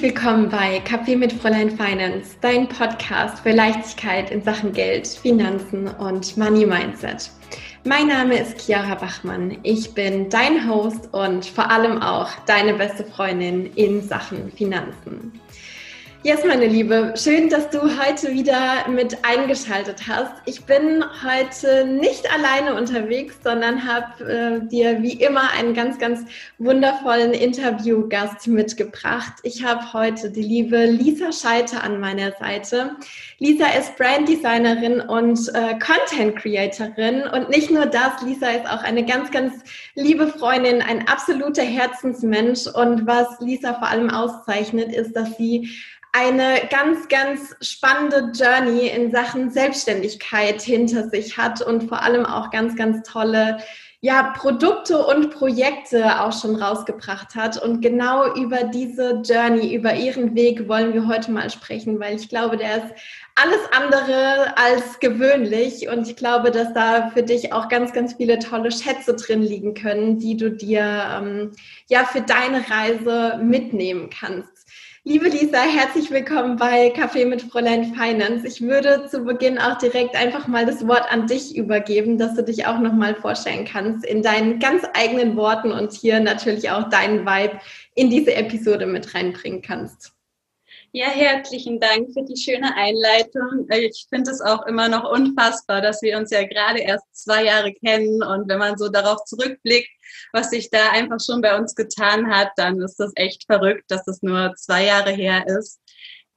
Herzlich willkommen bei Kaffee mit Fräulein Finance, dein Podcast für Leichtigkeit in Sachen Geld, Finanzen und Money Mindset. Mein Name ist Chiara Bachmann. Ich bin dein Host und vor allem auch deine beste Freundin in Sachen Finanzen. Yes, meine Liebe, schön, dass du heute wieder mit eingeschaltet hast. Ich bin heute nicht alleine unterwegs, sondern habe äh, dir wie immer einen ganz, ganz wundervollen Interviewgast mitgebracht. Ich habe heute die liebe Lisa Scheiter an meiner Seite. Lisa ist Branddesignerin und äh, Content Creatorin und nicht nur das, Lisa ist auch eine ganz, ganz liebe Freundin, ein absoluter Herzensmensch und was Lisa vor allem auszeichnet, ist, dass sie eine ganz, ganz spannende Journey in Sachen Selbstständigkeit hinter sich hat und vor allem auch ganz, ganz tolle ja, Produkte und Projekte auch schon rausgebracht hat. Und genau über diese Journey, über ihren Weg wollen wir heute mal sprechen, weil ich glaube, der ist alles andere als gewöhnlich. Und ich glaube, dass da für dich auch ganz, ganz viele tolle Schätze drin liegen können, die du dir ähm, ja für deine Reise mitnehmen kannst. Liebe Lisa, herzlich willkommen bei Café mit Fräulein Finance. Ich würde zu Beginn auch direkt einfach mal das Wort an dich übergeben, dass du dich auch nochmal vorstellen kannst in deinen ganz eigenen Worten und hier natürlich auch deinen Vibe in diese Episode mit reinbringen kannst. Ja, herzlichen Dank für die schöne Einleitung. Ich finde es auch immer noch unfassbar, dass wir uns ja gerade erst zwei Jahre kennen und wenn man so darauf zurückblickt, was sich da einfach schon bei uns getan hat, dann ist das echt verrückt, dass es nur zwei Jahre her ist.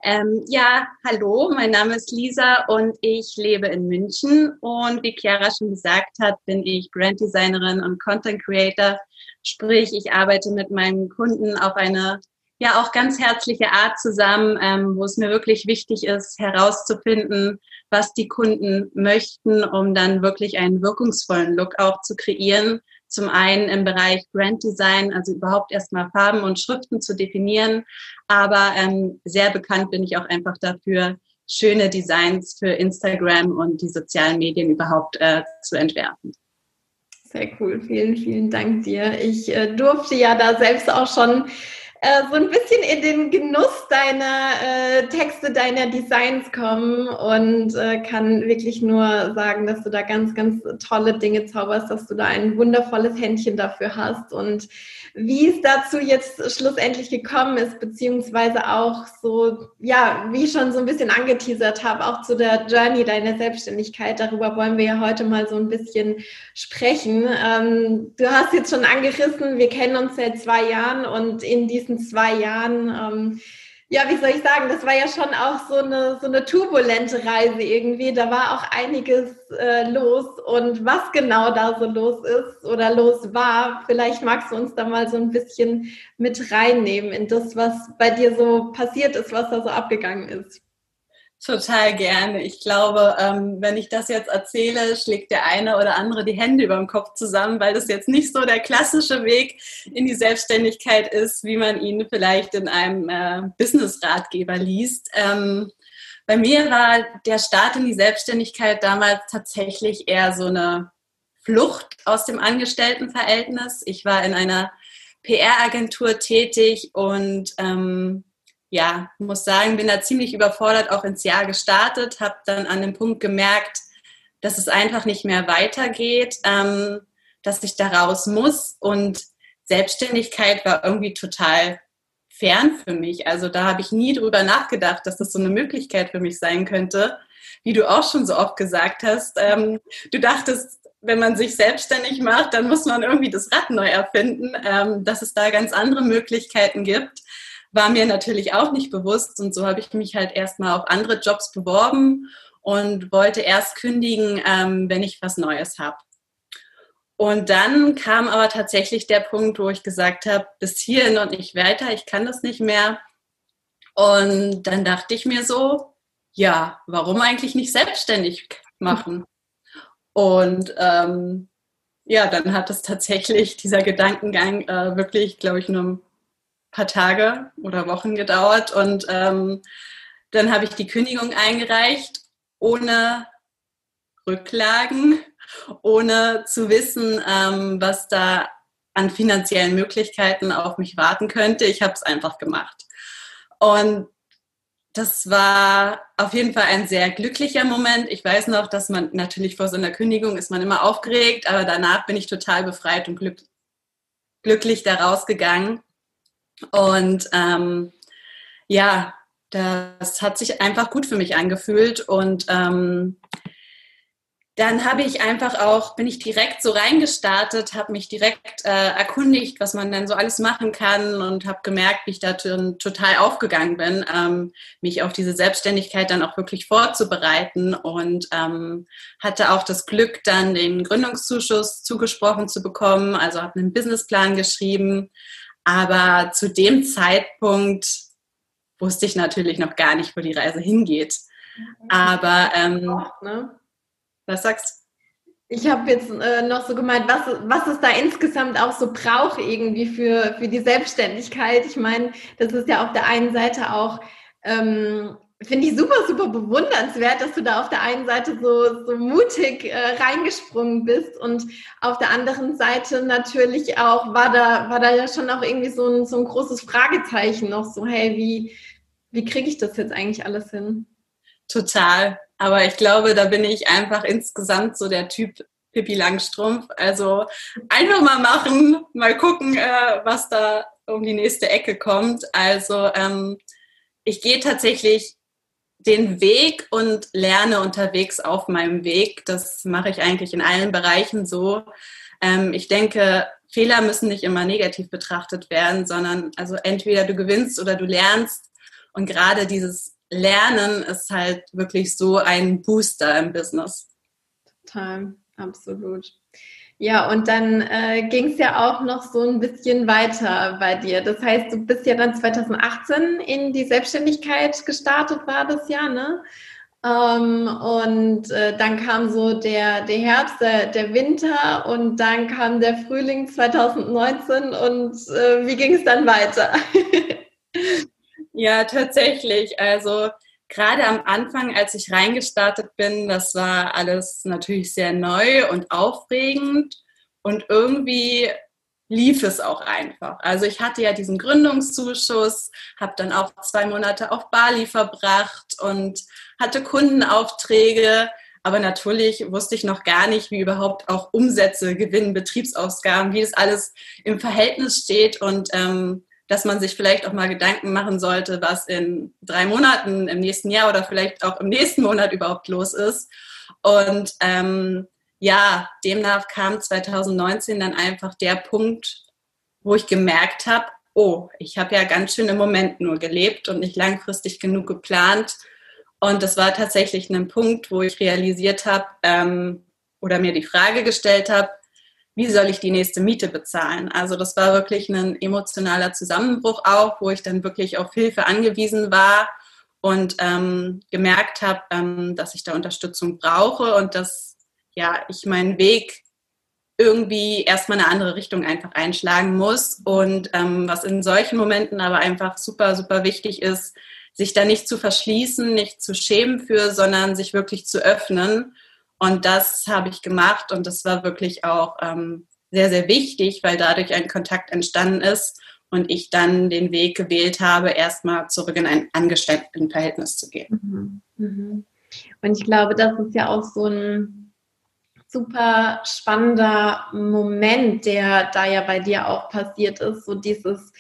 Ähm, ja, hallo, mein Name ist Lisa und ich lebe in München und wie Chiara schon gesagt hat, bin ich Branddesignerin und Content Creator. Sprich, ich arbeite mit meinen Kunden auf eine ja auch ganz herzliche Art zusammen, ähm, wo es mir wirklich wichtig ist, herauszufinden, was die Kunden möchten, um dann wirklich einen wirkungsvollen Look auch zu kreieren. Zum einen im Bereich Brand Design, also überhaupt erstmal Farben und Schriften zu definieren. Aber ähm, sehr bekannt bin ich auch einfach dafür, schöne Designs für Instagram und die sozialen Medien überhaupt äh, zu entwerfen. Sehr cool, vielen, vielen Dank dir. Ich äh, durfte ja da selbst auch schon äh, so ein bisschen in den Genuss deiner äh, Texte, deiner Designs kommen und äh, kann wirklich nur sagen, dass du da ganz, ganz tolle Dinge zauberst, dass du da ein wundervolles Händchen dafür hast und wie es dazu jetzt schlussendlich gekommen ist, beziehungsweise auch so, ja, wie ich schon so ein bisschen angeteasert habe, auch zu der Journey deiner Selbstständigkeit. Darüber wollen wir ja heute mal so ein bisschen sprechen. Ähm, du hast jetzt schon angerissen, wir kennen uns seit zwei Jahren und in diesen zwei Jahren ähm, ja, wie soll ich sagen, das war ja schon auch so eine, so eine turbulente Reise irgendwie. Da war auch einiges äh, los und was genau da so los ist oder los war, vielleicht magst du uns da mal so ein bisschen mit reinnehmen in das, was bei dir so passiert ist, was da so abgegangen ist. Total gerne. Ich glaube, ähm, wenn ich das jetzt erzähle, schlägt der eine oder andere die Hände über dem Kopf zusammen, weil das jetzt nicht so der klassische Weg in die Selbstständigkeit ist, wie man ihn vielleicht in einem äh, Business-Ratgeber liest. Ähm, bei mir war der Start in die Selbstständigkeit damals tatsächlich eher so eine Flucht aus dem Angestelltenverhältnis. Ich war in einer PR-Agentur tätig und ähm, ja, muss sagen, bin da ziemlich überfordert auch ins Jahr gestartet, habe dann an dem Punkt gemerkt, dass es einfach nicht mehr weitergeht, ähm, dass ich da raus muss und Selbstständigkeit war irgendwie total fern für mich. Also da habe ich nie drüber nachgedacht, dass das so eine Möglichkeit für mich sein könnte. Wie du auch schon so oft gesagt hast, ähm, du dachtest, wenn man sich selbstständig macht, dann muss man irgendwie das Rad neu erfinden, ähm, dass es da ganz andere Möglichkeiten gibt war mir natürlich auch nicht bewusst und so habe ich mich halt erstmal auf andere Jobs beworben und wollte erst kündigen, ähm, wenn ich was Neues habe. Und dann kam aber tatsächlich der Punkt, wo ich gesagt habe, bis hierhin und nicht weiter, ich kann das nicht mehr. Und dann dachte ich mir so, ja, warum eigentlich nicht selbstständig machen? Und ähm, ja, dann hat es tatsächlich dieser Gedankengang äh, wirklich, glaube ich, nur paar Tage oder Wochen gedauert und ähm, dann habe ich die Kündigung eingereicht, ohne Rücklagen, ohne zu wissen, ähm, was da an finanziellen Möglichkeiten auf mich warten könnte. Ich habe es einfach gemacht. Und das war auf jeden Fall ein sehr glücklicher Moment. Ich weiß noch, dass man natürlich vor so einer Kündigung ist man immer aufgeregt, aber danach bin ich total befreit und glück, glücklich da rausgegangen. Und ähm, ja, das hat sich einfach gut für mich angefühlt. Und ähm, dann habe ich einfach auch, bin ich direkt so reingestartet, habe mich direkt äh, erkundigt, was man denn so alles machen kann und habe gemerkt, wie ich da total aufgegangen bin, ähm, mich auf diese Selbstständigkeit dann auch wirklich vorzubereiten und ähm, hatte auch das Glück, dann den Gründungszuschuss zugesprochen zu bekommen, also habe einen Businessplan geschrieben, aber zu dem Zeitpunkt wusste ich natürlich noch gar nicht, wo die Reise hingeht. Aber ähm, ne? Was sagst du? Ich habe jetzt äh, noch so gemeint, was, was es da insgesamt auch so braucht irgendwie für, für die Selbstständigkeit. Ich meine, das ist ja auf der einen Seite auch, ähm, finde ich super, super bewundernswert, dass du da auf der einen Seite so, so mutig äh, reingesprungen bist und auf der anderen Seite natürlich auch, war da, war da ja schon auch irgendwie so ein, so ein großes Fragezeichen noch so, hey, wie, wie kriege ich das jetzt eigentlich alles hin? Total. Aber ich glaube, da bin ich einfach insgesamt so der Typ Pippi Langstrumpf. Also einfach mal machen, mal gucken, äh, was da um die nächste Ecke kommt. Also ähm, ich gehe tatsächlich den Weg und lerne unterwegs auf meinem Weg. Das mache ich eigentlich in allen Bereichen so. Ähm, ich denke, Fehler müssen nicht immer negativ betrachtet werden, sondern also entweder du gewinnst oder du lernst. Und gerade dieses Lernen ist halt wirklich so ein Booster im Business. Total, absolut. Ja, und dann äh, ging es ja auch noch so ein bisschen weiter bei dir. Das heißt, du bist ja dann 2018 in die Selbstständigkeit gestartet, war das ja, ne? Ähm, und äh, dann kam so der, der Herbst, der, der, Winter und dann kam der Frühling 2019 und äh, wie ging es dann weiter? Ja, tatsächlich. Also gerade am Anfang, als ich reingestartet bin, das war alles natürlich sehr neu und aufregend. Und irgendwie lief es auch einfach. Also ich hatte ja diesen Gründungszuschuss, habe dann auch zwei Monate auf Bali verbracht und hatte Kundenaufträge, aber natürlich wusste ich noch gar nicht, wie überhaupt auch Umsätze, Gewinn, Betriebsausgaben, wie das alles im Verhältnis steht. Und ähm, dass man sich vielleicht auch mal Gedanken machen sollte, was in drei Monaten, im nächsten Jahr oder vielleicht auch im nächsten Monat überhaupt los ist. Und ähm, ja, demnach kam 2019 dann einfach der Punkt, wo ich gemerkt habe, oh, ich habe ja ganz schön im Moment nur gelebt und nicht langfristig genug geplant. Und das war tatsächlich ein Punkt, wo ich realisiert habe ähm, oder mir die Frage gestellt habe, wie soll ich die nächste Miete bezahlen? Also das war wirklich ein emotionaler Zusammenbruch auch, wo ich dann wirklich auf Hilfe angewiesen war und ähm, gemerkt habe, ähm, dass ich da Unterstützung brauche und dass ja ich meinen Weg irgendwie erstmal eine andere Richtung einfach einschlagen muss. Und ähm, was in solchen Momenten aber einfach super, super wichtig ist, sich da nicht zu verschließen, nicht zu schämen für, sondern sich wirklich zu öffnen und das habe ich gemacht und das war wirklich auch ähm, sehr, sehr wichtig, weil dadurch ein Kontakt entstanden ist und ich dann den Weg gewählt habe, erstmal zurück in ein Angestelltenverhältnis zu gehen. Mhm. Mhm. Und ich glaube, das ist ja auch so ein super spannender Moment, der da ja bei dir auch passiert ist, so dieses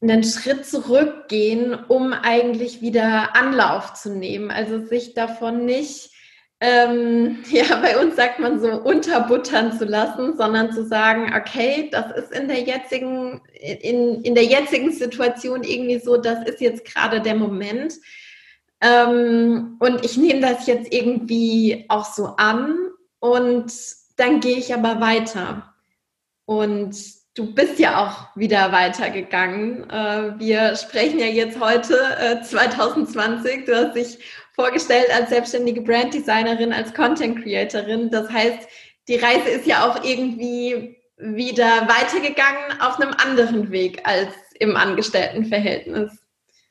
einen Schritt zurückgehen, um eigentlich wieder Anlauf zu nehmen. Also sich davon nicht ähm, ja, bei uns sagt man so, unterbuttern zu lassen, sondern zu sagen, okay, das ist in der jetzigen, in, in der jetzigen Situation irgendwie so, das ist jetzt gerade der Moment. Ähm, und ich nehme das jetzt irgendwie auch so an und dann gehe ich aber weiter. Und du bist ja auch wieder weitergegangen. Äh, wir sprechen ja jetzt heute, äh, 2020. Du hast dich vorgestellt als selbstständige Branddesignerin, als Content Creatorin. Das heißt, die Reise ist ja auch irgendwie wieder weitergegangen auf einem anderen Weg als im Angestelltenverhältnis.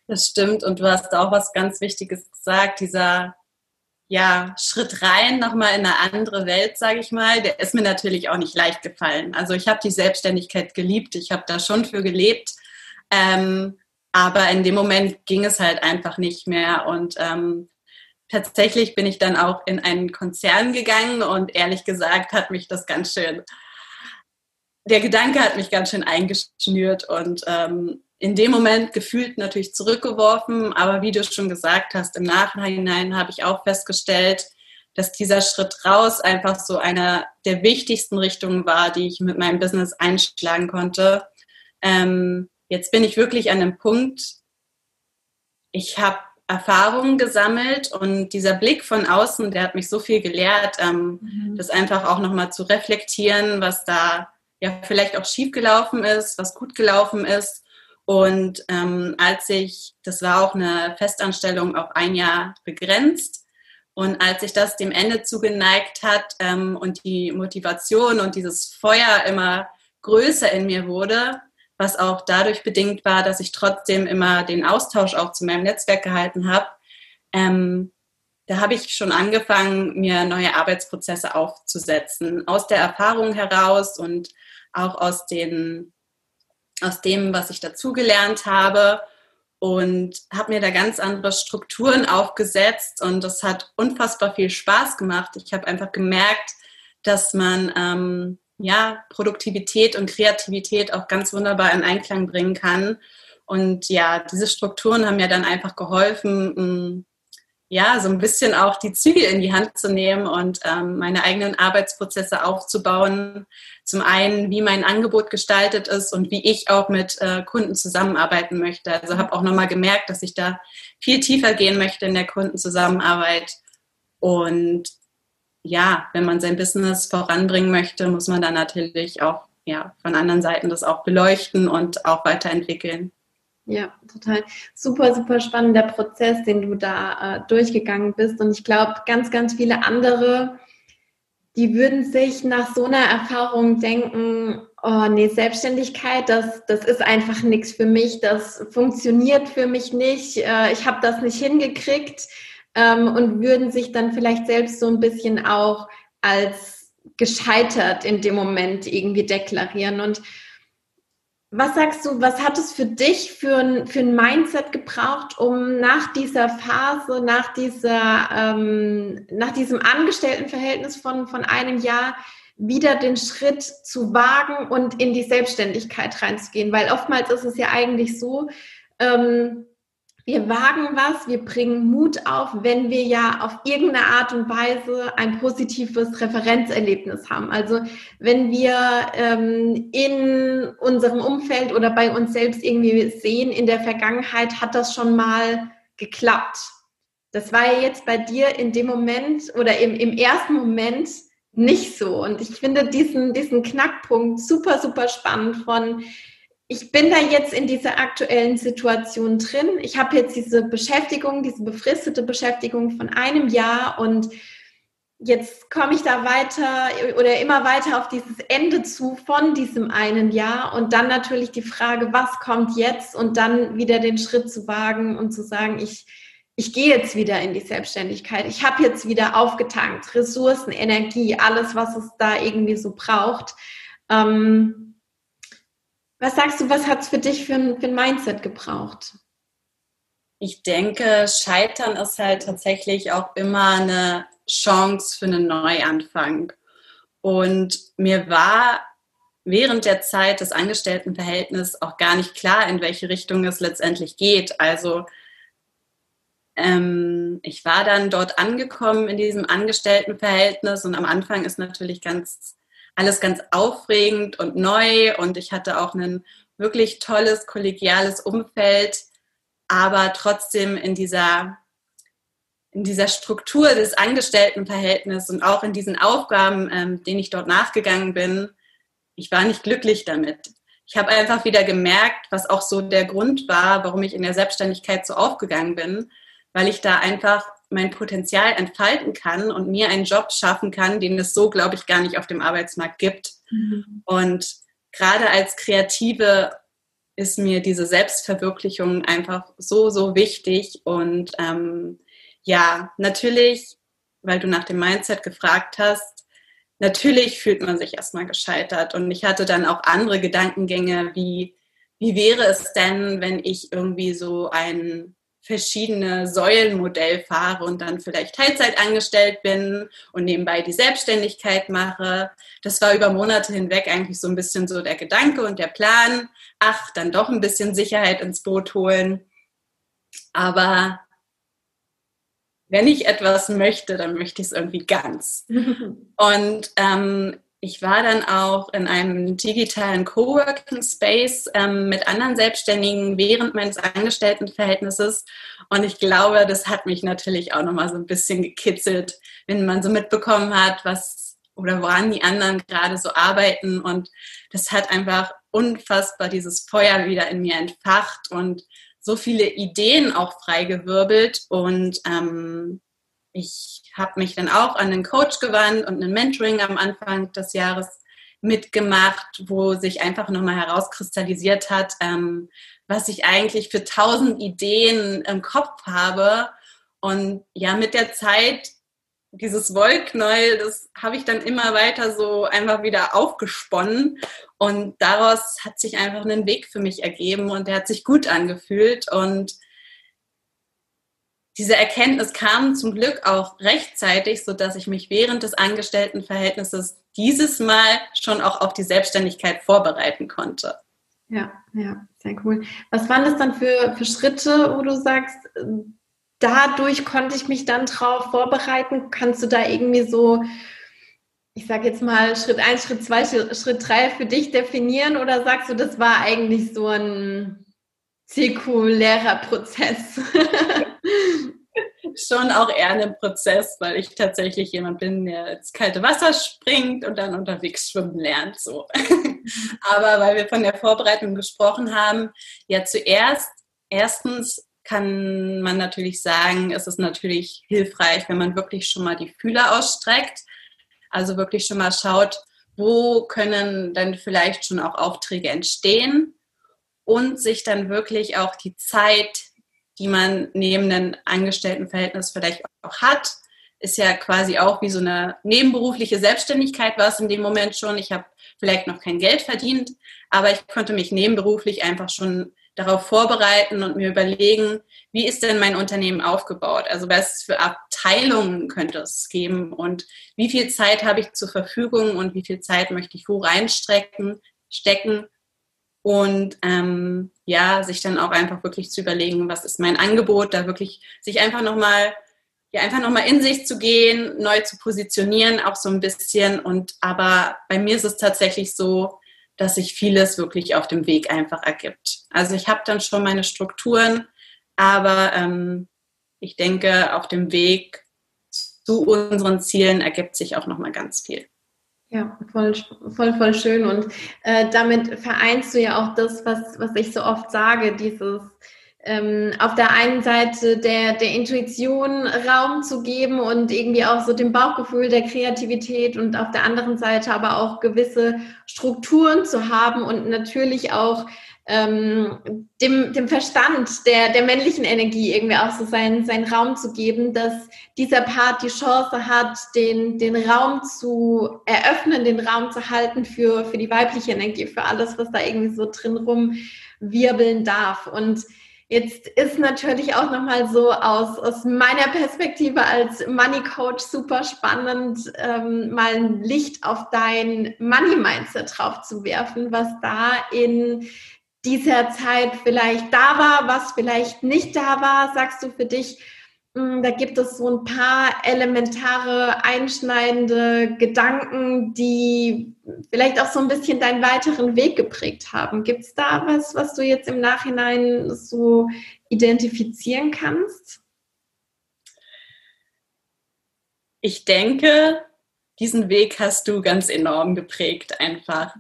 Das stimmt und du hast auch was ganz Wichtiges gesagt, dieser ja, Schritt rein nochmal in eine andere Welt, sage ich mal, der ist mir natürlich auch nicht leicht gefallen. Also ich habe die Selbstständigkeit geliebt, ich habe da schon für gelebt, ähm, Aber in dem Moment ging es halt einfach nicht mehr. Und ähm, tatsächlich bin ich dann auch in einen Konzern gegangen und ehrlich gesagt hat mich das ganz schön, der Gedanke hat mich ganz schön eingeschnürt und ähm, in dem Moment gefühlt natürlich zurückgeworfen. Aber wie du schon gesagt hast, im Nachhinein habe ich auch festgestellt, dass dieser Schritt raus einfach so einer der wichtigsten Richtungen war, die ich mit meinem Business einschlagen konnte. Ähm, jetzt bin ich wirklich an dem Punkt, ich habe Erfahrungen gesammelt und dieser Blick von außen, der hat mich so viel gelehrt, ähm, mhm. das einfach auch nochmal zu reflektieren, was da ja vielleicht auch schief gelaufen ist, was gut gelaufen ist. Und ähm, als ich, das war auch eine Festanstellung auf ein Jahr begrenzt, und als sich das dem Ende zugeneigt hat ähm, und die Motivation und dieses Feuer immer größer in mir wurde, was auch dadurch bedingt war, dass ich trotzdem immer den Austausch auch zu meinem Netzwerk gehalten habe. Ähm, da habe ich schon angefangen, mir neue Arbeitsprozesse aufzusetzen, aus der Erfahrung heraus und auch aus, den, aus dem, was ich dazugelernt habe und habe mir da ganz andere Strukturen aufgesetzt und das hat unfassbar viel Spaß gemacht. Ich habe einfach gemerkt, dass man ähm, ja, Produktivität und Kreativität auch ganz wunderbar in Einklang bringen kann. Und ja, diese Strukturen haben mir dann einfach geholfen, ja, so ein bisschen auch die Zügel in die Hand zu nehmen und ähm, meine eigenen Arbeitsprozesse aufzubauen. Zum einen, wie mein Angebot gestaltet ist und wie ich auch mit äh, Kunden zusammenarbeiten möchte. Also habe auch nochmal gemerkt, dass ich da viel tiefer gehen möchte in der Kundenzusammenarbeit. Und ja, wenn man sein Business voranbringen möchte, muss man dann natürlich auch ja, von anderen Seiten das auch beleuchten und auch weiterentwickeln. Ja, total. Super, super spannender Prozess, den du da äh, durchgegangen bist. Und ich glaube, ganz, ganz viele andere, die würden sich nach so einer Erfahrung denken, oh nee, Selbstständigkeit, das, das ist einfach nichts für mich, das funktioniert für mich nicht, äh, ich habe das nicht hingekriegt ähm, und würden sich dann vielleicht selbst so ein bisschen auch als gescheitert in dem Moment irgendwie deklarieren. Und was sagst du, was hat es für dich für ein, für ein Mindset gebraucht, um nach dieser Phase, nach, dieser, ähm, nach diesem Angestelltenverhältnis von, von einem Jahr wieder den Schritt zu wagen und in die Selbstständigkeit reinzugehen? Weil oftmals ist es ja eigentlich so, ähm, wir wagen was, wir bringen Mut auf, wenn wir ja auf irgendeine Art und Weise ein positives Referenzerlebnis haben. Also wenn wir ähm, in unserem Umfeld oder bei uns selbst irgendwie sehen, in der Vergangenheit hat das schon mal geklappt. Das war ja jetzt bei dir in dem Moment oder im, im ersten Moment nicht so. Und ich finde diesen, diesen Knackpunkt super, super spannend von ich bin da jetzt in dieser aktuellen Situation drin. Ich habe jetzt diese Beschäftigung, diese befristete Beschäftigung von einem Jahr und jetzt komme ich da weiter oder immer weiter auf dieses Ende zu von diesem einen Jahr und dann natürlich die Frage, was kommt jetzt und dann wieder den Schritt zu wagen und zu sagen, ich, ich gehe jetzt wieder in die Selbstständigkeit. Ich habe jetzt wieder aufgetankt, Ressourcen, Energie, alles, was es da irgendwie so braucht. Ähm, was sagst du, was hat es für dich für ein, für ein Mindset gebraucht? Ich denke, Scheitern ist halt tatsächlich auch immer eine Chance für einen Neuanfang. Und mir war während der Zeit des Angestelltenverhältnisses auch gar nicht klar, in welche Richtung es letztendlich geht. Also ähm, ich war dann dort angekommen in diesem Angestelltenverhältnis und am Anfang ist natürlich ganz alles ganz aufregend und neu und ich hatte auch ein wirklich tolles kollegiales Umfeld, aber trotzdem in dieser in dieser Struktur des Angestelltenverhältnisses und auch in diesen Aufgaben, ähm, denen ich dort nachgegangen bin, ich war nicht glücklich damit. Ich habe einfach wieder gemerkt, was auch so der Grund war, warum ich in der Selbstständigkeit so aufgegangen bin, weil ich da einfach mein Potenzial entfalten kann und mir einen Job schaffen kann, den es so, glaube ich, gar nicht auf dem Arbeitsmarkt gibt. Mhm. Und gerade als Kreative ist mir diese Selbstverwirklichung einfach so, so wichtig. Und ähm, ja, natürlich, weil du nach dem Mindset gefragt hast, natürlich fühlt man sich erstmal gescheitert. Und ich hatte dann auch andere Gedankengänge wie, wie wäre es denn, wenn ich irgendwie so ein verschiedene Säulenmodell fahre und dann vielleicht Teilzeit angestellt bin und nebenbei die Selbstständigkeit mache. Das war über Monate hinweg eigentlich so ein bisschen so der Gedanke und der Plan. Ach, dann doch ein bisschen Sicherheit ins Boot holen. Aber wenn ich etwas möchte, dann möchte ich es irgendwie ganz. und ähm, ich war dann auch in einem digitalen Coworking Space ähm, mit anderen Selbstständigen während meines Angestelltenverhältnisses. Und ich glaube, das hat mich natürlich auch nochmal so ein bisschen gekitzelt, wenn man so mitbekommen hat, was oder woran die anderen gerade so arbeiten. Und das hat einfach unfassbar dieses Feuer wieder in mir entfacht und so viele Ideen auch freigewirbelt. Und ähm, ich habe mich dann auch an einen Coach gewandt und ein Mentoring am Anfang des Jahres mitgemacht, wo sich einfach nochmal herauskristallisiert hat, ähm, was ich eigentlich für tausend Ideen im Kopf habe. Und ja, mit der Zeit, dieses Wollknäuel, das habe ich dann immer weiter so einfach wieder aufgesponnen. Und daraus hat sich einfach ein Weg für mich ergeben und der hat sich gut angefühlt. Und diese Erkenntnis kam zum Glück auch rechtzeitig, so dass ich mich während des Angestelltenverhältnisses dieses Mal schon auch auf die Selbstständigkeit vorbereiten konnte. Ja, ja, sehr cool. Was waren das dann für, für Schritte, wo du sagst, dadurch konnte ich mich dann drauf vorbereiten? Kannst du da irgendwie so, ich sage jetzt mal, Schritt 1, Schritt 2, Schritt 3 für dich definieren oder sagst du, das war eigentlich so ein zirkulärer Prozess? schon auch eher ein Prozess, weil ich tatsächlich jemand bin, der ins kalte Wasser springt und dann unterwegs schwimmen lernt. So. Aber weil wir von der Vorbereitung gesprochen haben, ja zuerst, erstens kann man natürlich sagen, es ist natürlich hilfreich, wenn man wirklich schon mal die Fühler ausstreckt. Also wirklich schon mal schaut, wo können dann vielleicht schon auch Aufträge entstehen und sich dann wirklich auch die Zeit die man neben einem Angestelltenverhältnis vielleicht auch hat, ist ja quasi auch wie so eine nebenberufliche Selbstständigkeit war es in dem Moment schon. Ich habe vielleicht noch kein Geld verdient, aber ich konnte mich nebenberuflich einfach schon darauf vorbereiten und mir überlegen, wie ist denn mein Unternehmen aufgebaut? Also was für Abteilungen könnte es geben und wie viel Zeit habe ich zur Verfügung und wie viel Zeit möchte ich wo reinstrecken, stecken und ähm, ja, sich dann auch einfach wirklich zu überlegen, was ist mein Angebot, da wirklich sich einfach nochmal, ja, einfach nochmal in sich zu gehen, neu zu positionieren, auch so ein bisschen. Und aber bei mir ist es tatsächlich so, dass sich vieles wirklich auf dem Weg einfach ergibt. Also ich habe dann schon meine Strukturen, aber ähm, ich denke, auf dem Weg zu unseren Zielen ergibt sich auch nochmal ganz viel. Ja, voll, voll, voll schön. Und äh, damit vereinst du ja auch das, was, was ich so oft sage, dieses ähm, auf der einen Seite der, der Intuition Raum zu geben und irgendwie auch so dem Bauchgefühl der Kreativität und auf der anderen Seite aber auch gewisse Strukturen zu haben und natürlich auch ähm, dem, dem Verstand der, der männlichen Energie irgendwie auch so seinen, seinen Raum zu geben, dass dieser Part die Chance hat, den, den Raum zu eröffnen, den Raum zu halten für, für die weibliche Energie, für alles, was da irgendwie so drin rumwirbeln darf. Und Jetzt ist natürlich auch nochmal so aus, aus meiner Perspektive als Money Coach super spannend, ähm, mal ein Licht auf dein Money Mindset drauf zu werfen, was da in dieser Zeit vielleicht da war, was vielleicht nicht da war, sagst du für dich, hm, da gibt es so ein paar elementare, einschneidende Gedanken, die vielleicht auch so ein bisschen deinen weiteren Weg geprägt haben. Gibt es da was, was du jetzt im Nachhinein so identifizieren kannst? Ich denke, diesen Weg hast du ganz enorm geprägt einfach.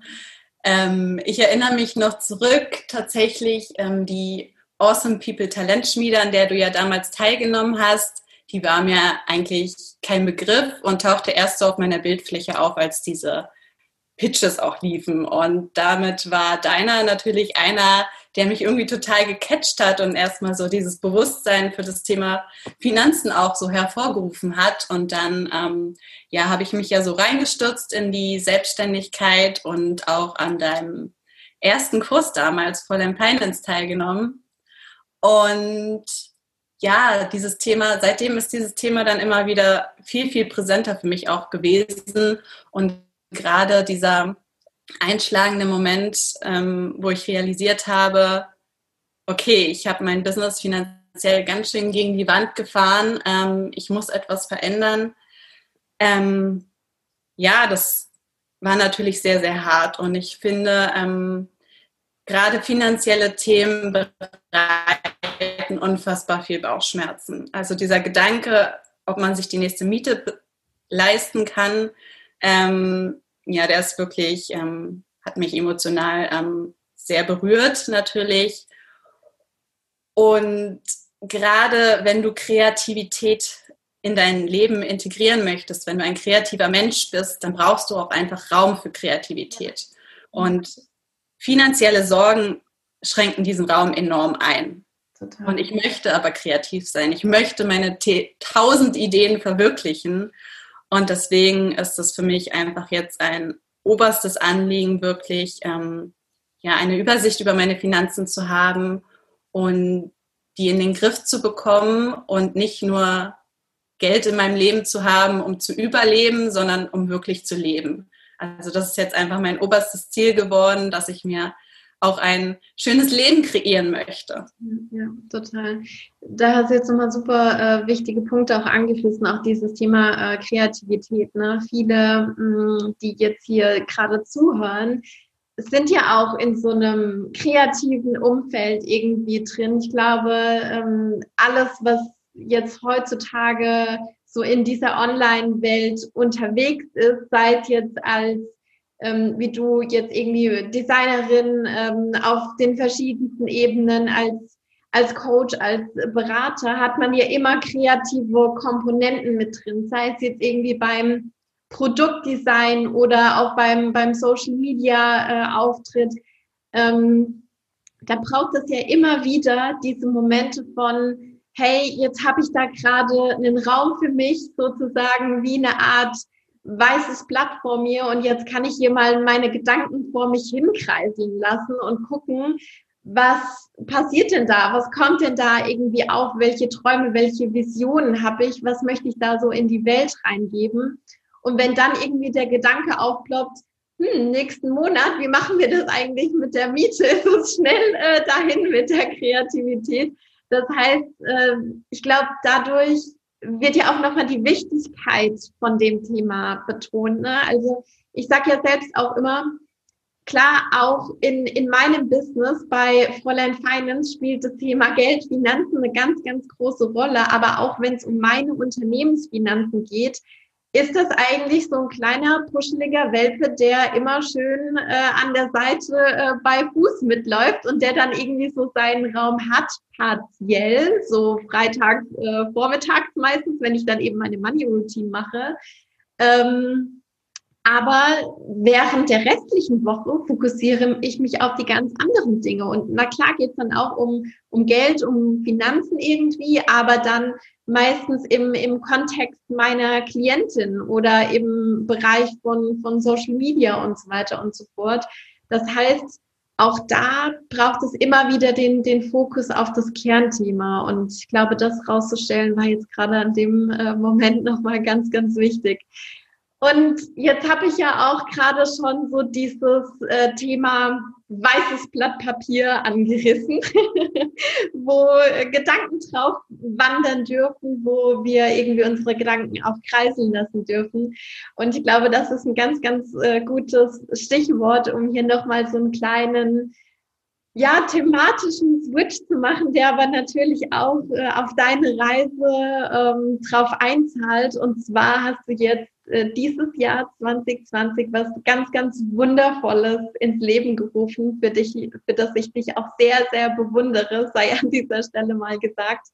Ähm, ich erinnere mich noch zurück, tatsächlich ähm, die Awesome People Talentschmiede, an der du ja damals teilgenommen hast, die war mir eigentlich kein Begriff und tauchte erst so auf meiner Bildfläche auf, als diese Pitches auch liefen. Und damit war deiner natürlich einer, der mich irgendwie total gecatcht hat und erstmal so dieses Bewusstsein für das Thema Finanzen auch so hervorgerufen hat. Und dann, ähm, ja, habe ich mich ja so reingestürzt in die Selbstständigkeit und auch an deinem ersten Kurs damals, Fräulein Finance, teilgenommen. Und ja, dieses Thema, seitdem ist dieses Thema dann immer wieder viel, viel präsenter für mich auch gewesen. Und gerade dieser einschlagende Moment, ähm, wo ich realisiert habe, okay, ich habe mein Business finanziell ganz schön gegen die Wand gefahren, ähm, ich muss etwas verändern. Ähm, ja, das war natürlich sehr, sehr hart. Und ich finde, ähm, gerade finanzielle Themen bereiten unfassbar viel Bauchschmerzen. Also dieser Gedanke, ob man sich die nächste Miete leisten kann, ähm, ja, der ist wirklich, ähm, hat mich emotional ähm, sehr berührt natürlich. Und gerade wenn du Kreativität in dein Leben integrieren möchtest, wenn du ein kreativer Mensch bist, dann brauchst du auch einfach Raum für Kreativität. Und finanzielle Sorgen schränken diesen Raum enorm ein. Total. Und ich möchte aber kreativ sein. Ich möchte meine tausend Ideen verwirklichen. Und deswegen ist es für mich einfach jetzt ein oberstes Anliegen, wirklich ähm, ja, eine Übersicht über meine Finanzen zu haben und die in den Griff zu bekommen und nicht nur Geld in meinem Leben zu haben, um zu überleben, sondern um wirklich zu leben. Also das ist jetzt einfach mein oberstes Ziel geworden, dass ich mir auch ein schönes Leben kreieren möchte. Ja, total. Da hast du jetzt nochmal super äh, wichtige Punkte auch angeschlossen, auch dieses Thema äh, Kreativität. Ne? Viele, mh, mm, die jetzt hier gerade zuhören, sind ja auch in so einem kreativen Umfeld irgendwie drin. Ich glaube, ähm, alles, was jetzt heutzutage so in dieser Online-Welt unterwegs ist, sei es jetzt als ähm, wie du jetzt irgendwie Designerin ähm, auf den verschiedensten Ebenen als als Coach, als Berater hat man ja immer kreative Komponenten mit drin, sei es jetzt irgendwie beim Produktdesign oder auch beim, beim Social Media äh, Auftritt. Ähm, da braucht es ja immer wieder diese Momente von, hey, jetzt habe ich da gerade einen Raum für mich, sozusagen wie eine Art weißes Blatt vor mir und jetzt kann ich hier mal meine Gedanken vor mich hinkreiseln lassen und gucken, was passiert denn da? Was kommt denn da irgendwie auf? Welche Träume, welche Visionen habe ich? Was möchte ich da so in die Welt reingeben? Und wenn dann irgendwie der Gedanke aufploppt, hm, nächsten Monat, wie machen wir das eigentlich mit der Miete? Ist schnell äh, dahin mit der Kreativität? Das heißt, äh, ich glaube, dadurch wird ja auch nochmal die Wichtigkeit von dem Thema betont. Ne? Also ich sage ja selbst auch immer, klar, auch in, in meinem Business bei Fräulein Finance spielt das Thema Geld, Finanzen eine ganz, ganz große Rolle. Aber auch wenn es um meine Unternehmensfinanzen geht, ist das eigentlich so ein kleiner, puscheliger Welpe, der immer schön äh, an der Seite äh, bei Fuß mitläuft und der dann irgendwie so seinen Raum hat, partiell, so freitags, äh, vormittags meistens, wenn ich dann eben meine Money-Routine mache. Ähm, aber während der restlichen Woche fokussiere ich mich auf die ganz anderen Dinge. Und na klar geht es dann auch um, um Geld, um Finanzen irgendwie, aber dann meistens im, im Kontext meiner Klientin oder im Bereich von, von Social Media und so weiter und so fort. Das heißt, auch da braucht es immer wieder den, den Fokus auf das Kernthema. Und ich glaube, das rauszustellen war jetzt gerade an dem äh, Moment nochmal ganz, ganz wichtig. Und jetzt habe ich ja auch gerade schon so dieses äh, Thema weißes Blatt Papier angerissen, wo Gedanken drauf wandern dürfen, wo wir irgendwie unsere Gedanken auch kreiseln lassen dürfen. Und ich glaube, das ist ein ganz, ganz äh, gutes Stichwort, um hier nochmal so einen kleinen ja, thematischen Switch zu machen, der aber natürlich auch äh, auf deine Reise ähm, drauf einzahlt. Und zwar hast du jetzt äh, dieses Jahr 2020 was ganz, ganz Wundervolles ins Leben gerufen, für dich, für das ich dich auch sehr, sehr bewundere, sei an dieser Stelle mal gesagt.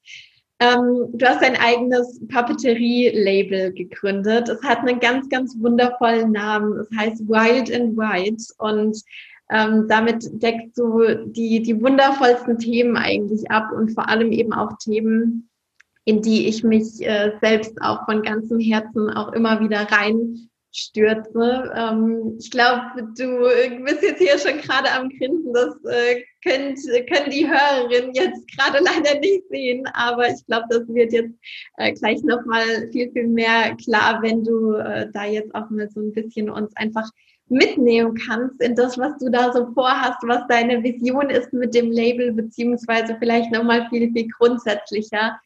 Ähm, du hast dein eigenes Papeterie-Label gegründet. Es hat einen ganz, ganz wundervollen Namen. Es heißt Wild and White und ähm, damit deckst du die, die wundervollsten Themen eigentlich ab und vor allem eben auch Themen, in die ich mich äh, selbst auch von ganzem Herzen auch immer wieder rein stürze. Ähm, ich glaube, du bist jetzt hier schon gerade am Grinsen. Das äh, könnt, können die Hörerinnen jetzt gerade leider nicht sehen, aber ich glaube, das wird jetzt äh, gleich nochmal viel, viel mehr klar, wenn du äh, da jetzt auch mal so ein bisschen uns einfach mitnehmen kannst in das, was du da so vorhast, was deine Vision ist mit dem Label, beziehungsweise vielleicht nochmal viel, viel grundsätzlicher,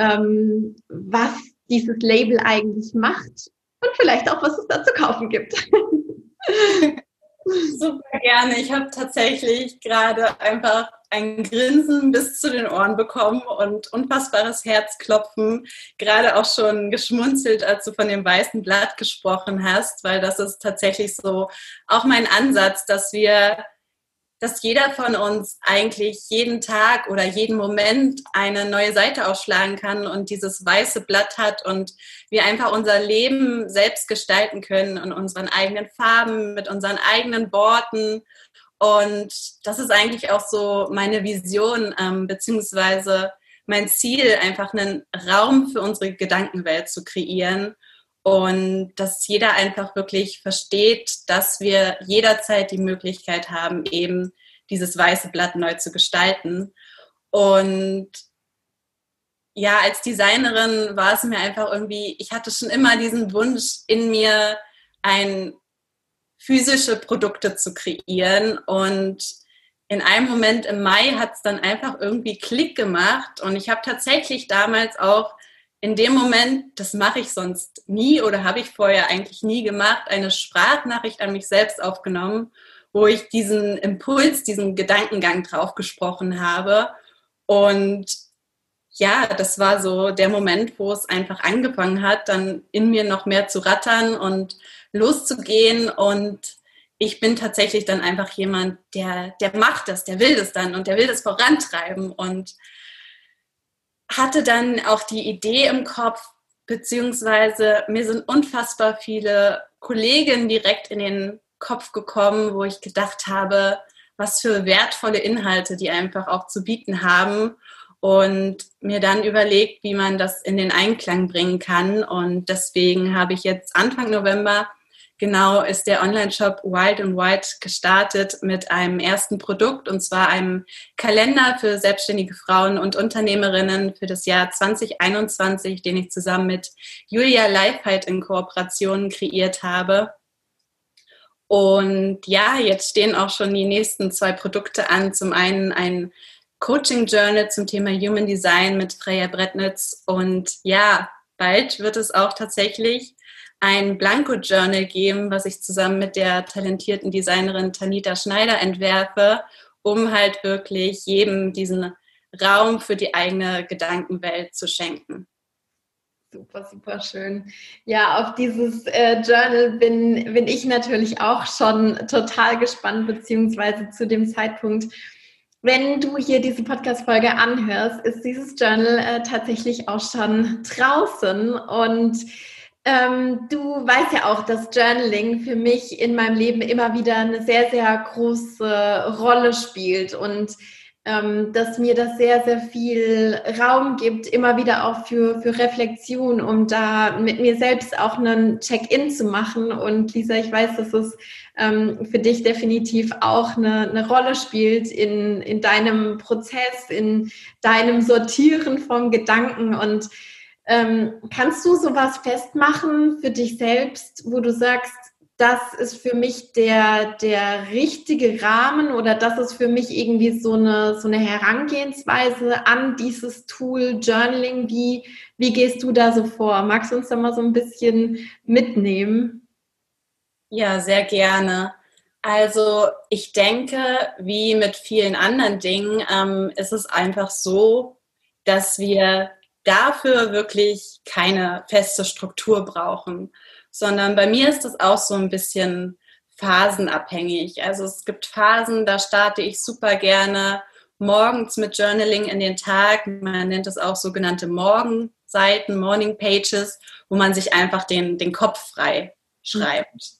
ähm, was dieses Label eigentlich macht und vielleicht auch, was es da zu kaufen gibt. Super gerne. Ich habe tatsächlich gerade einfach ein Grinsen bis zu den Ohren bekommen und unfassbares Herzklopfen. Gerade auch schon geschmunzelt, als du von dem weißen Blatt gesprochen hast, weil das ist tatsächlich so auch mein Ansatz, dass wir dass jeder von uns eigentlich jeden Tag oder jeden Moment eine neue Seite aufschlagen kann und dieses weiße Blatt hat und wir einfach unser Leben selbst gestalten können in unseren eigenen Farben, mit unseren eigenen Worten. Und das ist eigentlich auch so meine Vision, ähm, beziehungsweise mein Ziel, einfach einen Raum für unsere Gedankenwelt zu kreieren und dass jeder einfach wirklich versteht, dass wir jederzeit die Möglichkeit haben, eben dieses weiße Blatt neu zu gestalten. Und ja, als Designerin war es mir einfach irgendwie, ich hatte schon immer diesen Wunsch in mir, ein physische Produkte zu kreieren und in einem Moment im Mai hat es dann einfach irgendwie Klick gemacht und ich habe tatsächlich damals auch in dem Moment, das mache ich sonst nie oder habe ich vorher eigentlich nie gemacht, eine Sprachnachricht an mich selbst aufgenommen, wo ich diesen Impuls, diesen Gedankengang drauf gesprochen habe. Und ja, das war so der Moment, wo es einfach angefangen hat, dann in mir noch mehr zu rattern und loszugehen. Und ich bin tatsächlich dann einfach jemand, der, der macht das, der will das dann und der will das vorantreiben. Und hatte dann auch die Idee im Kopf, beziehungsweise mir sind unfassbar viele Kollegen direkt in den Kopf gekommen, wo ich gedacht habe, was für wertvolle Inhalte die einfach auch zu bieten haben und mir dann überlegt, wie man das in den Einklang bringen kann. Und deswegen habe ich jetzt Anfang November genau ist der Online-Shop Wild and White gestartet mit einem ersten Produkt und zwar einem Kalender für selbstständige Frauen und Unternehmerinnen für das Jahr 2021, den ich zusammen mit Julia Leifheit in Kooperation kreiert habe. Und ja, jetzt stehen auch schon die nächsten zwei Produkte an. Zum einen ein Coaching Journal zum Thema Human Design mit Freya Brettnitz und ja, bald wird es auch tatsächlich ein Blanco Journal geben, was ich zusammen mit der talentierten Designerin Tanita Schneider entwerfe, um halt wirklich jedem diesen Raum für die eigene Gedankenwelt zu schenken. Super, super schön. Ja, auf dieses äh, Journal bin, bin ich natürlich auch schon total gespannt, beziehungsweise zu dem Zeitpunkt, wenn du hier diese Podcast-Folge anhörst, ist dieses Journal äh, tatsächlich auch schon draußen und ähm, du weißt ja auch, dass Journaling für mich in meinem Leben immer wieder eine sehr, sehr große Rolle spielt und ähm, dass mir das sehr, sehr viel Raum gibt, immer wieder auch für, für Reflexion, um da mit mir selbst auch einen Check-in zu machen. Und Lisa, ich weiß, dass es ähm, für dich definitiv auch eine, eine Rolle spielt in, in deinem Prozess, in deinem Sortieren von Gedanken und ähm, kannst du sowas festmachen für dich selbst, wo du sagst, das ist für mich der, der richtige Rahmen oder das ist für mich irgendwie so eine, so eine Herangehensweise an dieses Tool Journaling. Wie, wie gehst du da so vor? Magst du uns da mal so ein bisschen mitnehmen? Ja, sehr gerne. Also ich denke, wie mit vielen anderen Dingen, ähm, ist es einfach so, dass wir dafür wirklich keine feste Struktur brauchen, sondern bei mir ist das auch so ein bisschen phasenabhängig. Also es gibt Phasen, da starte ich super gerne morgens mit Journaling in den Tag. Man nennt es auch sogenannte Morgenseiten, Morning Pages, wo man sich einfach den, den Kopf frei schreibt.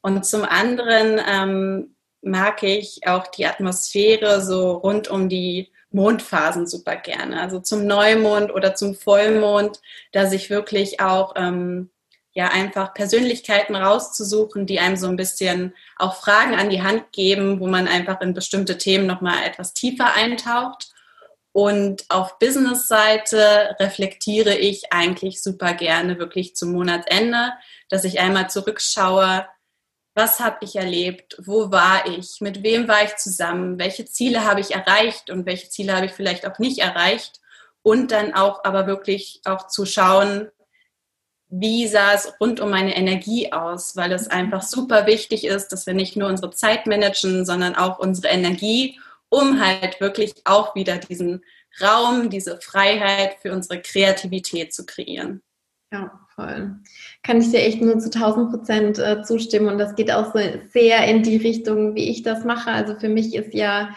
Und zum anderen ähm, mag ich auch die Atmosphäre so rund um die Mondphasen super gerne. Also zum Neumond oder zum Vollmond, dass ich wirklich auch ähm, ja einfach Persönlichkeiten rauszusuchen, die einem so ein bisschen auch Fragen an die Hand geben, wo man einfach in bestimmte Themen nochmal etwas tiefer eintaucht. Und auf Business-Seite reflektiere ich eigentlich super gerne wirklich zum Monatsende, dass ich einmal zurückschaue, was habe ich erlebt, wo war ich, mit wem war ich zusammen, welche Ziele habe ich erreicht und welche Ziele habe ich vielleicht auch nicht erreicht. Und dann auch aber wirklich auch zu schauen, wie sah es rund um meine Energie aus, weil es einfach super wichtig ist, dass wir nicht nur unsere Zeit managen, sondern auch unsere Energie um halt wirklich auch wieder diesen Raum, diese Freiheit für unsere Kreativität zu kreieren. Ja, voll. Kann ich dir echt nur zu 1000 Prozent äh, zustimmen und das geht auch so sehr in die Richtung, wie ich das mache. Also für mich ist ja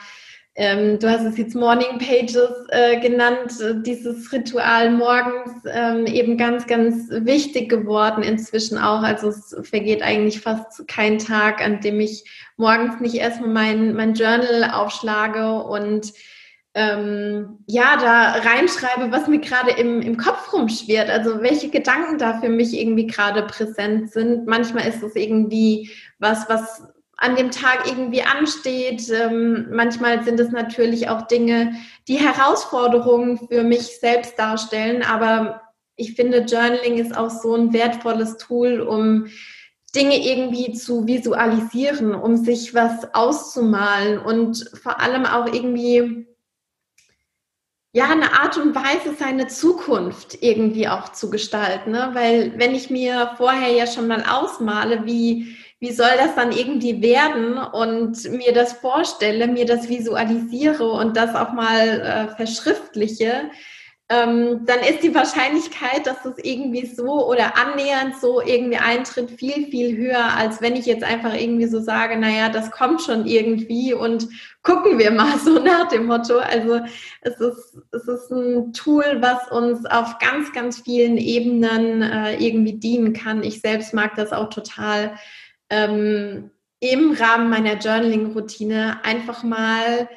ähm, du hast es jetzt Morning Pages äh, genannt, dieses Ritual morgens ähm, eben ganz, ganz wichtig geworden inzwischen auch. Also es vergeht eigentlich fast kein Tag, an dem ich morgens nicht erstmal mein, mein Journal aufschlage und ähm, ja, da reinschreibe, was mir gerade im, im Kopf rumschwirrt, also welche Gedanken da für mich irgendwie gerade präsent sind. Manchmal ist es irgendwie was, was an dem Tag irgendwie ansteht. Ähm, manchmal sind es natürlich auch Dinge, die Herausforderungen für mich selbst darstellen. Aber ich finde, Journaling ist auch so ein wertvolles Tool, um Dinge irgendwie zu visualisieren, um sich was auszumalen und vor allem auch irgendwie ja, eine Art und Weise, seine Zukunft irgendwie auch zu gestalten. Ne? Weil wenn ich mir vorher ja schon mal ausmale, wie wie soll das dann irgendwie werden und mir das vorstelle, mir das visualisiere und das auch mal äh, verschriftliche, ähm, dann ist die Wahrscheinlichkeit, dass das irgendwie so oder annähernd so irgendwie eintritt, viel, viel höher, als wenn ich jetzt einfach irgendwie so sage, naja, das kommt schon irgendwie und gucken wir mal so nach dem Motto. Also es ist, es ist ein Tool, was uns auf ganz, ganz vielen Ebenen äh, irgendwie dienen kann. Ich selbst mag das auch total ähm, im Rahmen meiner Journaling-Routine einfach mal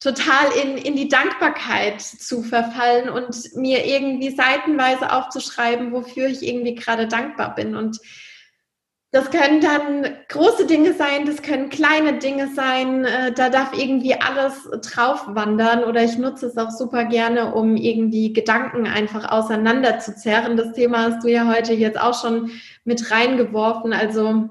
total in, in die Dankbarkeit zu verfallen und mir irgendwie seitenweise aufzuschreiben, wofür ich irgendwie gerade dankbar bin. Und das können dann große Dinge sein, das können kleine Dinge sein, äh, da darf irgendwie alles drauf wandern oder ich nutze es auch super gerne, um irgendwie Gedanken einfach auseinanderzuzerren. Das Thema hast du ja heute jetzt auch schon mit reingeworfen. Also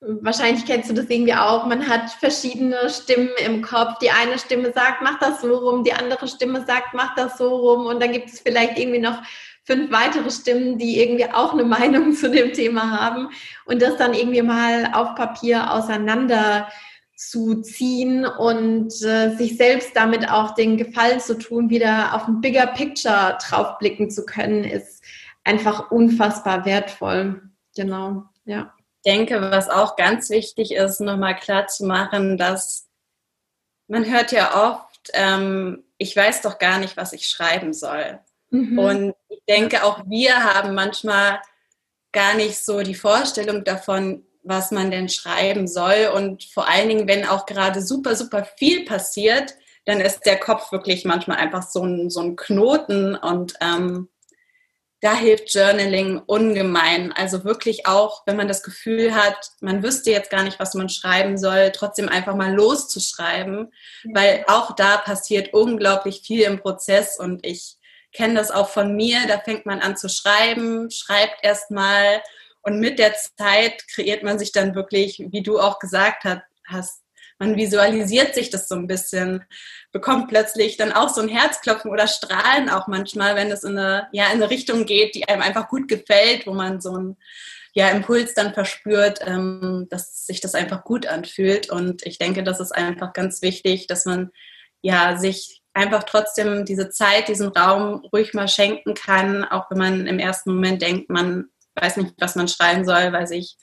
Wahrscheinlich kennst du das irgendwie auch. Man hat verschiedene Stimmen im Kopf. Die eine Stimme sagt, mach das so rum. Die andere Stimme sagt, mach das so rum. Und dann gibt es vielleicht irgendwie noch fünf weitere Stimmen, die irgendwie auch eine Meinung zu dem Thema haben. Und das dann irgendwie mal auf Papier auseinander zu ziehen und äh, sich selbst damit auch den Gefallen zu tun, wieder auf ein Bigger Picture draufblicken zu können, ist einfach unfassbar wertvoll. Genau, ja denke, was auch ganz wichtig ist, nochmal klar zu machen, dass man hört ja oft, ähm, ich weiß doch gar nicht, was ich schreiben soll. Mhm. Und ich denke, auch wir haben manchmal gar nicht so die Vorstellung davon, was man denn schreiben soll. Und vor allen Dingen, wenn auch gerade super, super viel passiert, dann ist der Kopf wirklich manchmal einfach so ein, so ein Knoten und ähm, da hilft Journaling ungemein. Also wirklich auch, wenn man das Gefühl hat, man wüsste jetzt gar nicht, was man schreiben soll, trotzdem einfach mal loszuschreiben, weil auch da passiert unglaublich viel im Prozess und ich kenne das auch von mir. Da fängt man an zu schreiben, schreibt erst mal und mit der Zeit kreiert man sich dann wirklich, wie du auch gesagt hast, man visualisiert sich das so ein bisschen, bekommt plötzlich dann auch so ein Herzklopfen oder Strahlen auch manchmal, wenn es in eine, ja, in eine Richtung geht, die einem einfach gut gefällt, wo man so einen ja, Impuls dann verspürt, ähm, dass sich das einfach gut anfühlt. Und ich denke, das ist einfach ganz wichtig, dass man ja sich einfach trotzdem diese Zeit, diesen Raum ruhig mal schenken kann, auch wenn man im ersten Moment denkt, man weiß nicht, was man schreiben soll, weil sich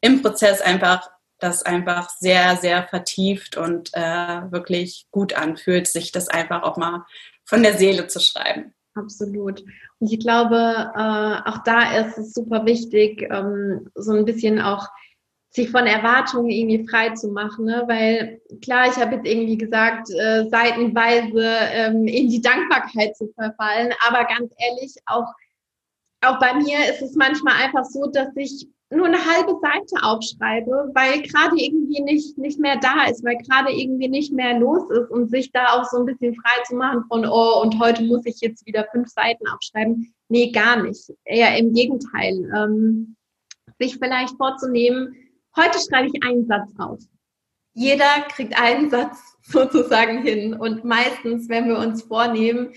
im Prozess einfach das einfach sehr, sehr vertieft und äh, wirklich gut anfühlt, sich das einfach auch mal von der Seele zu schreiben. Absolut. Und ich glaube, äh, auch da ist es super wichtig, ähm, so ein bisschen auch sich von Erwartungen irgendwie frei zu machen, ne? weil klar, ich habe jetzt irgendwie gesagt, äh, seitenweise ähm, in die Dankbarkeit zu verfallen, aber ganz ehrlich, auch auch bei mir ist es manchmal einfach so, dass ich nur eine halbe Seite aufschreibe, weil gerade irgendwie nicht, nicht mehr da ist, weil gerade irgendwie nicht mehr los ist und sich da auch so ein bisschen frei zu machen von, oh, und heute muss ich jetzt wieder fünf Seiten aufschreiben. Nee, gar nicht. Eher im Gegenteil. Ähm, sich vielleicht vorzunehmen, heute schreibe ich einen Satz auf. Jeder kriegt einen Satz sozusagen hin. Und meistens, wenn wir uns vornehmen,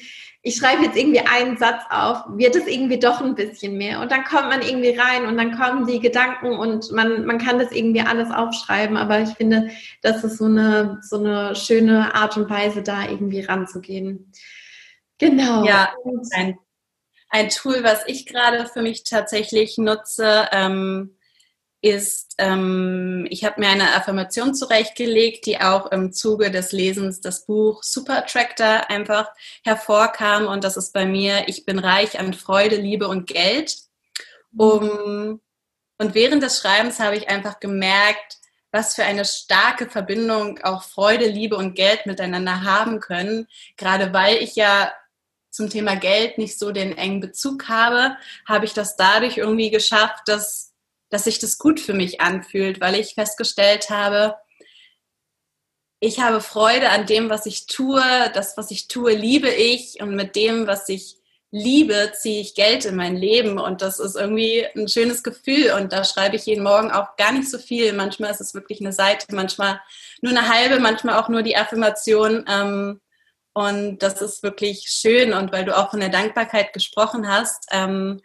ich schreibe jetzt irgendwie einen Satz auf, wird es irgendwie doch ein bisschen mehr. Und dann kommt man irgendwie rein und dann kommen die Gedanken und man, man kann das irgendwie alles aufschreiben. Aber ich finde, das ist so eine, so eine schöne Art und Weise, da irgendwie ranzugehen. Genau. Ja, ein, ein Tool, was ich gerade für mich tatsächlich nutze, ähm, ist, ähm, ich habe mir eine Affirmation zurechtgelegt, die auch im Zuge des Lesens das Buch Super Attractor einfach hervorkam. Und das ist bei mir, ich bin reich an Freude, Liebe und Geld. Um, und während des Schreibens habe ich einfach gemerkt, was für eine starke Verbindung auch Freude, Liebe und Geld miteinander haben können. Gerade weil ich ja zum Thema Geld nicht so den engen Bezug habe, habe ich das dadurch irgendwie geschafft, dass dass sich das gut für mich anfühlt, weil ich festgestellt habe, ich habe Freude an dem, was ich tue. Das, was ich tue, liebe ich. Und mit dem, was ich liebe, ziehe ich Geld in mein Leben. Und das ist irgendwie ein schönes Gefühl. Und da schreibe ich jeden Morgen auch gar nicht so viel. Manchmal ist es wirklich eine Seite, manchmal nur eine halbe, manchmal auch nur die Affirmation. Ähm, und das ist wirklich schön. Und weil du auch von der Dankbarkeit gesprochen hast, ähm,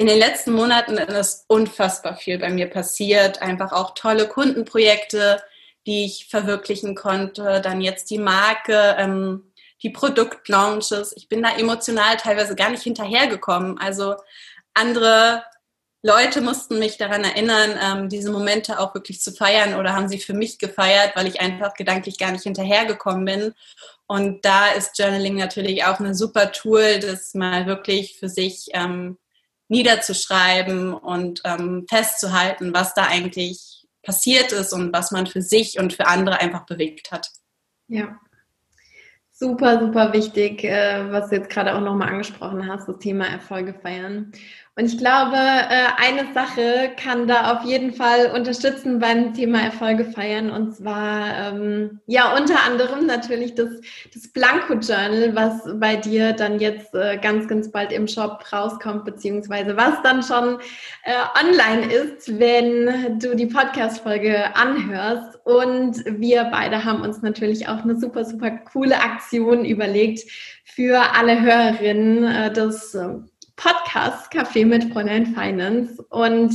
in den letzten Monaten ist unfassbar viel bei mir passiert. Einfach auch tolle Kundenprojekte, die ich verwirklichen konnte. Dann jetzt die Marke, ähm, die Produktlaunches. Ich bin da emotional teilweise gar nicht hinterhergekommen. Also andere Leute mussten mich daran erinnern, ähm, diese Momente auch wirklich zu feiern oder haben sie für mich gefeiert, weil ich einfach gedanklich gar nicht hinterhergekommen bin. Und da ist Journaling natürlich auch ein super Tool, das mal wirklich für sich ähm, niederzuschreiben und ähm, festzuhalten, was da eigentlich passiert ist und was man für sich und für andere einfach bewegt hat. Ja, super, super wichtig, äh, was du jetzt gerade auch nochmal angesprochen hast, das Thema Erfolge feiern. Und ich glaube, äh, eine Sache kann da auf jeden Fall unterstützen beim Thema Erfolge feiern. Und zwar, ähm, ja, unter anderem natürlich das, das Blanco Journal, was bei dir dann jetzt äh, ganz, ganz bald im Shop rauskommt, beziehungsweise was dann schon äh, online ist, wenn du die Podcast-Folge anhörst. Und wir beide haben uns natürlich auch eine super, super coole Aktion überlegt für alle Hörerinnen. Das Podcast Café mit Fräulein Finance. Und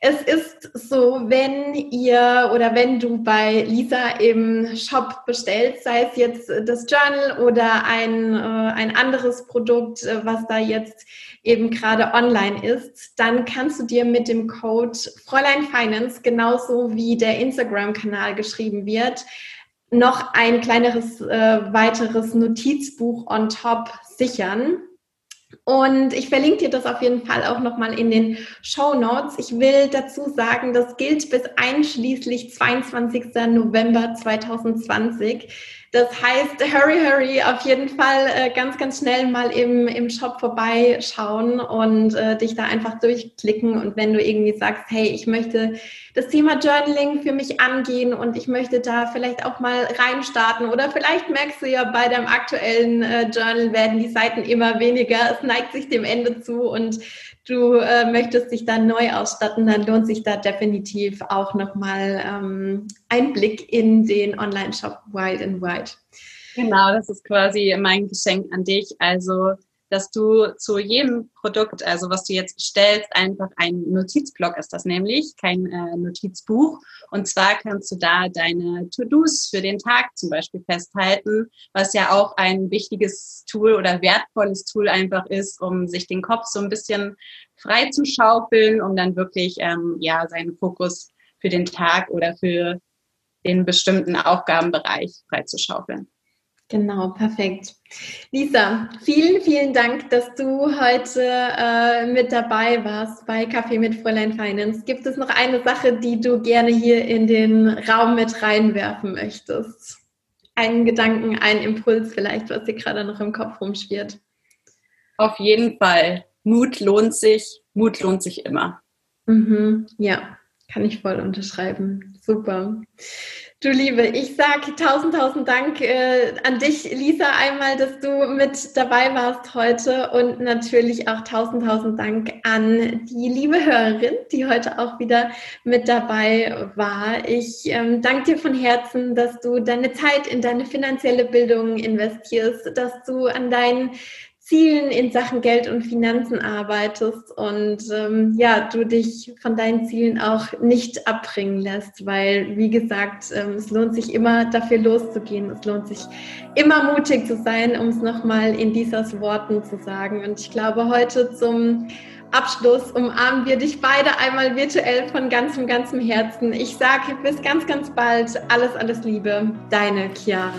es ist so, wenn ihr oder wenn du bei Lisa im Shop bestellst, sei es jetzt das Journal oder ein, äh, ein anderes Produkt, äh, was da jetzt eben gerade online ist, dann kannst du dir mit dem Code Fräulein Finance, genauso wie der Instagram-Kanal geschrieben wird, noch ein kleineres äh, weiteres Notizbuch on top sichern. Und ich verlinke dir das auf jeden Fall auch nochmal in den Show Notes. Ich will dazu sagen, das gilt bis einschließlich 22. November 2020. Das heißt, hurry, hurry, auf jeden Fall äh, ganz, ganz schnell mal im, im Shop vorbeischauen und äh, dich da einfach durchklicken. Und wenn du irgendwie sagst, hey, ich möchte das Thema Journaling für mich angehen und ich möchte da vielleicht auch mal reinstarten oder vielleicht merkst du ja bei deinem aktuellen äh, Journal werden die Seiten immer weniger, es neigt sich dem Ende zu und du äh, möchtest dich dann neu ausstatten, dann lohnt sich da definitiv auch nochmal ähm, ein Blick in den Online-Shop Wild and Wide. Genau, das ist quasi mein Geschenk an dich. Also dass du zu jedem Produkt, also was du jetzt bestellst, einfach ein Notizblock ist das nämlich, kein äh, Notizbuch. Und zwar kannst du da deine To-Dos für den Tag zum Beispiel festhalten, was ja auch ein wichtiges Tool oder wertvolles Tool einfach ist, um sich den Kopf so ein bisschen frei zu schaufeln, um dann wirklich ähm, ja seinen Fokus für den Tag oder für den bestimmten Aufgabenbereich freizuschaufeln. Genau, perfekt. Lisa, vielen, vielen Dank, dass du heute äh, mit dabei warst bei Kaffee mit Fräulein Finance. Gibt es noch eine Sache, die du gerne hier in den Raum mit reinwerfen möchtest? Einen Gedanken, einen Impuls vielleicht, was dir gerade noch im Kopf rumschwirrt? Auf jeden Fall. Mut lohnt sich, Mut lohnt sich immer. Mhm, ja, kann ich voll unterschreiben. Super. Du Liebe, ich sage tausend, tausend Dank äh, an dich, Lisa, einmal, dass du mit dabei warst heute und natürlich auch tausend, tausend Dank an die liebe Hörerin, die heute auch wieder mit dabei war. Ich ähm, danke dir von Herzen, dass du deine Zeit in deine finanzielle Bildung investierst, dass du an deinen Zielen in Sachen Geld und Finanzen arbeitest und ähm, ja, du dich von deinen Zielen auch nicht abbringen lässt, weil, wie gesagt, ähm, es lohnt sich immer dafür loszugehen. Es lohnt sich immer mutig zu sein, um es nochmal in Lisas Worten zu sagen. Und ich glaube, heute zum Abschluss umarmen wir dich beide einmal virtuell von ganzem, ganzem Herzen. Ich sage bis ganz, ganz bald alles, alles Liebe, deine Chiara.